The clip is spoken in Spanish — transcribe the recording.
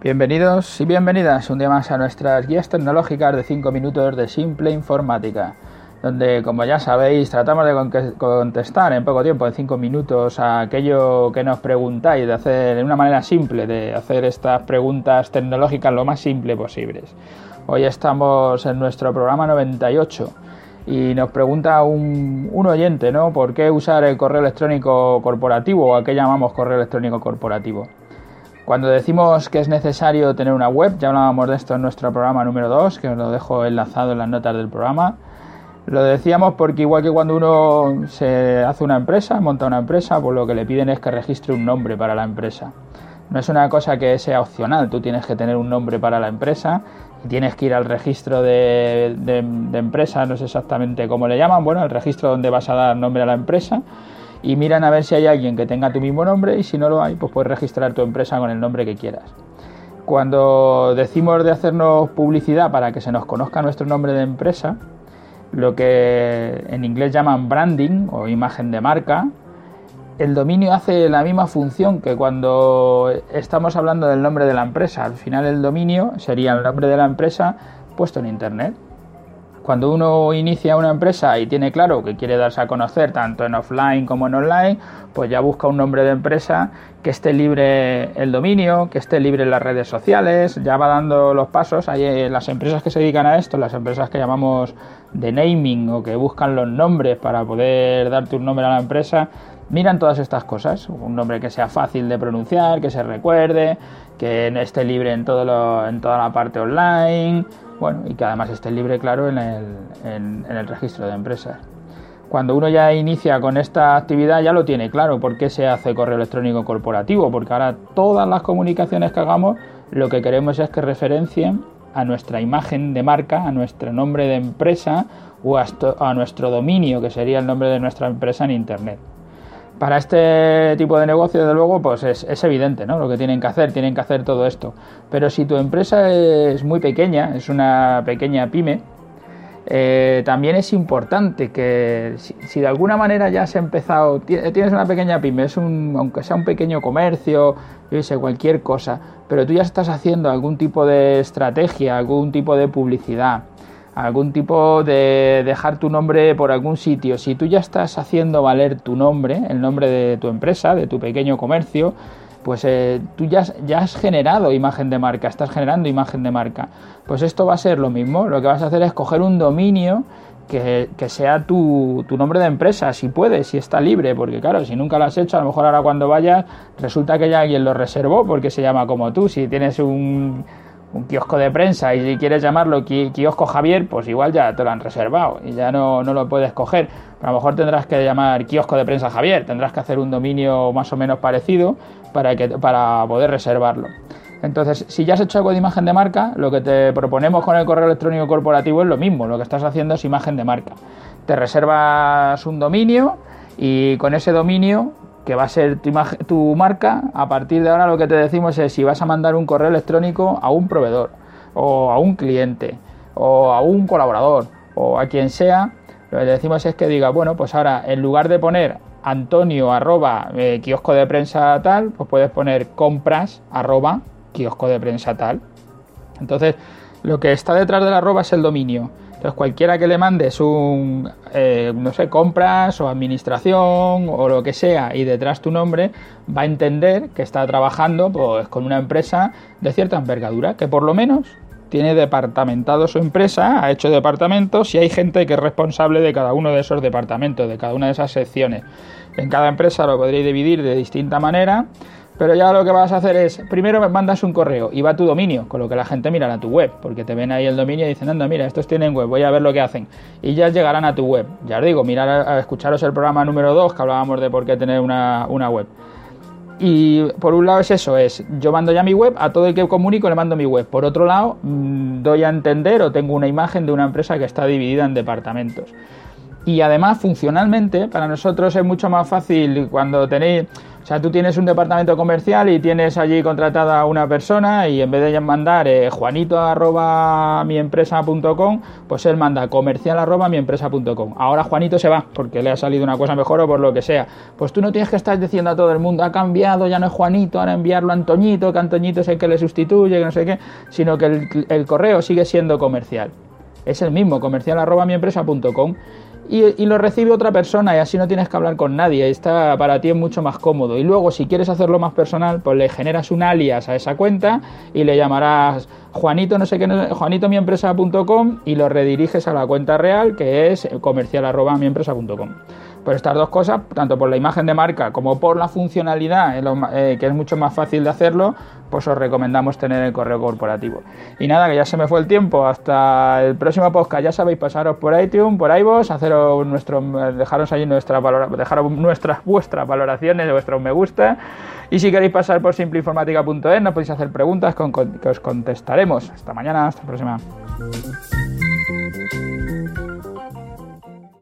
Bienvenidos y bienvenidas un día más a nuestras guías tecnológicas de 5 minutos de simple informática, donde como ya sabéis tratamos de contestar en poco tiempo, en 5 minutos, a aquello que nos preguntáis, de hacer de una manera simple, de hacer estas preguntas tecnológicas lo más simple posibles. Hoy estamos en nuestro programa 98 y nos pregunta un, un, oyente, ¿no? ¿Por qué usar el correo electrónico corporativo o a qué llamamos correo electrónico corporativo? Cuando decimos que es necesario tener una web, ya hablábamos de esto en nuestro programa número 2, que os lo dejo enlazado en las notas del programa. Lo decíamos porque igual que cuando uno se hace una empresa, monta una empresa, pues lo que le piden es que registre un nombre para la empresa. No es una cosa que sea opcional, tú tienes que tener un nombre para la empresa y tienes que ir al registro de, de, de empresa, no sé exactamente cómo le llaman, bueno, el registro donde vas a dar nombre a la empresa y miran a ver si hay alguien que tenga tu mismo nombre y si no lo hay, pues puedes registrar tu empresa con el nombre que quieras. Cuando decimos de hacernos publicidad para que se nos conozca nuestro nombre de empresa, lo que en inglés llaman branding o imagen de marca, el dominio hace la misma función que cuando estamos hablando del nombre de la empresa. Al final el dominio sería el nombre de la empresa puesto en Internet cuando uno inicia una empresa y tiene claro que quiere darse a conocer tanto en offline como en online, pues ya busca un nombre de empresa que esté libre el dominio, que esté libre las redes sociales, ya va dando los pasos. Hay eh, las empresas que se dedican a esto, las empresas que llamamos de naming o que buscan los nombres para poder darte un nombre a la empresa, miran todas estas cosas. Un nombre que sea fácil de pronunciar, que se recuerde, que esté libre en, todo en toda la parte online, bueno, y que además esté libre, claro, en el, en, el registro de empresas. Cuando uno ya inicia con esta actividad ya lo tiene claro por qué se hace correo electrónico corporativo, porque ahora todas las comunicaciones que hagamos lo que queremos es que referencien a nuestra imagen de marca, a nuestro nombre de empresa o a nuestro dominio, que sería el nombre de nuestra empresa en Internet. Para este tipo de negocio, desde luego, pues es, evidente ¿no? lo que tienen que hacer, tienen que hacer todo esto. Pero si tu empresa es muy pequeña, es una pequeña pyme, eh, también es importante que si, de alguna manera ya has empezado, tienes una pequeña pyme, es un, aunque sea un pequeño comercio, yo sé, cualquier cosa, pero tú ya estás haciendo algún tipo de estrategia, algún tipo de publicidad, algún tipo de dejar tu nombre por algún sitio, si tú ya estás haciendo valer tu nombre, el nombre de tu empresa, de tu pequeño comercio, pues eh, tú ya, ya, has generado imagen de marca, estás generando imagen de marca. Pues esto va a ser lo mismo, lo que vas a hacer es coger un dominio que, que, sea tu, tu, nombre de empresa, si puedes, si está libre, porque claro, si nunca lo has hecho, a lo mejor ahora cuando vayas resulta que ya alguien lo reservó porque se llama como tú, si tienes un un kiosco de prensa y si quieres llamarlo kiosco Javier, pues igual ya te lo han reservado y ya no, no lo puedes coger. Pero a lo mejor tendrás que llamar kiosco de prensa Javier, tendrás que hacer un dominio más o menos parecido para, que, para poder reservarlo. Entonces, si ya has hecho algo de imagen de marca, lo que te proponemos con el correo electrónico corporativo es lo mismo, lo que estás haciendo es imagen de marca. Te reservas un dominio y con ese dominio que va a ser tu, marca, a partir de ahora lo que te decimos es si vas a mandar un correo electrónico a un proveedor o a un cliente o a un colaborador o a quien sea, lo que decimos es que diga, bueno, pues ahora en lugar de poner antonio arroba eh, kiosco de prensa tal, pues puedes poner compras arroba kiosco de prensa tal. Entonces, lo que está detrás del arroba es el dominio. Entonces, cualquiera que le mandes un, eh, no sé, compras o administración o lo que sea y detrás tu nombre, va a entender que está trabajando pues, con una empresa de cierta envergadura, que por lo menos tiene departamentado su empresa, ha hecho departamentos y hay gente que es responsable de cada uno de esos departamentos, de cada una de esas secciones. En cada empresa lo podréis dividir de distinta manera pero ya lo que vas a hacer es, primero mandas un correo y va a tu dominio, con lo que la gente mirará a tu web, porque te ven ahí el dominio y dicen, anda, mira, estos tienen web, voy a ver lo que hacen. Y ya llegarán a tu web. Ya os digo, mirar a, escucharos el programa número 2 que hablábamos de por qué tener una, web. Y por un lado es eso, es yo mando ya mi web, a todo el que comunico le mando mi web. Por otro lado, mm, doy a entender o tengo una imagen de una empresa que está dividida en departamentos. Y además, funcionalmente, para nosotros es mucho más fácil cuando tenéis sea, tú tienes un departamento comercial y tienes allí contratada a una persona y en vez de mandar eh, juanito arroba miempresa.com, pues él manda comercial arroba miempresa.com. Ahora Juanito se va porque le ha salido una cosa mejor o por lo que sea. Pues tú no tienes que estar diciendo a todo el mundo, ha cambiado, ya no es Juanito, ahora enviarlo a Antoñito, que Antoñito es el que le sustituye, que no sé qué, sino que el, correo sigue siendo comercial. Es el mismo, comercial arroba miempresa.com y, lo recibe otra persona y así no tienes que hablar con nadie. Está para ti es mucho más cómodo. Y luego, si quieres hacerlo más personal, pues le generas un alias a esa cuenta y le llamarás Juanito no sé qué, juanitomiempresa.com y lo rediriges a la cuenta real que es comercial arroba miempresa.com. Por estas dos cosas, tanto por la imagen de marca como por la funcionalidad, eh, que es mucho más fácil de hacerlo, pues os recomendamos tener el correo corporativo. Y nada, que ya se me fue el tiempo. Hasta el próximo podcast. Ya sabéis, pasaros por iTunes, por iVoox, haceros nuestro, dejaros ahí nuestra dejaros nuestras vuestras valoraciones, vuestros me gusta. Y si queréis pasar por simpleinformática.es, nos podéis hacer preguntas que os contestaremos. Hasta mañana, hasta la próxima.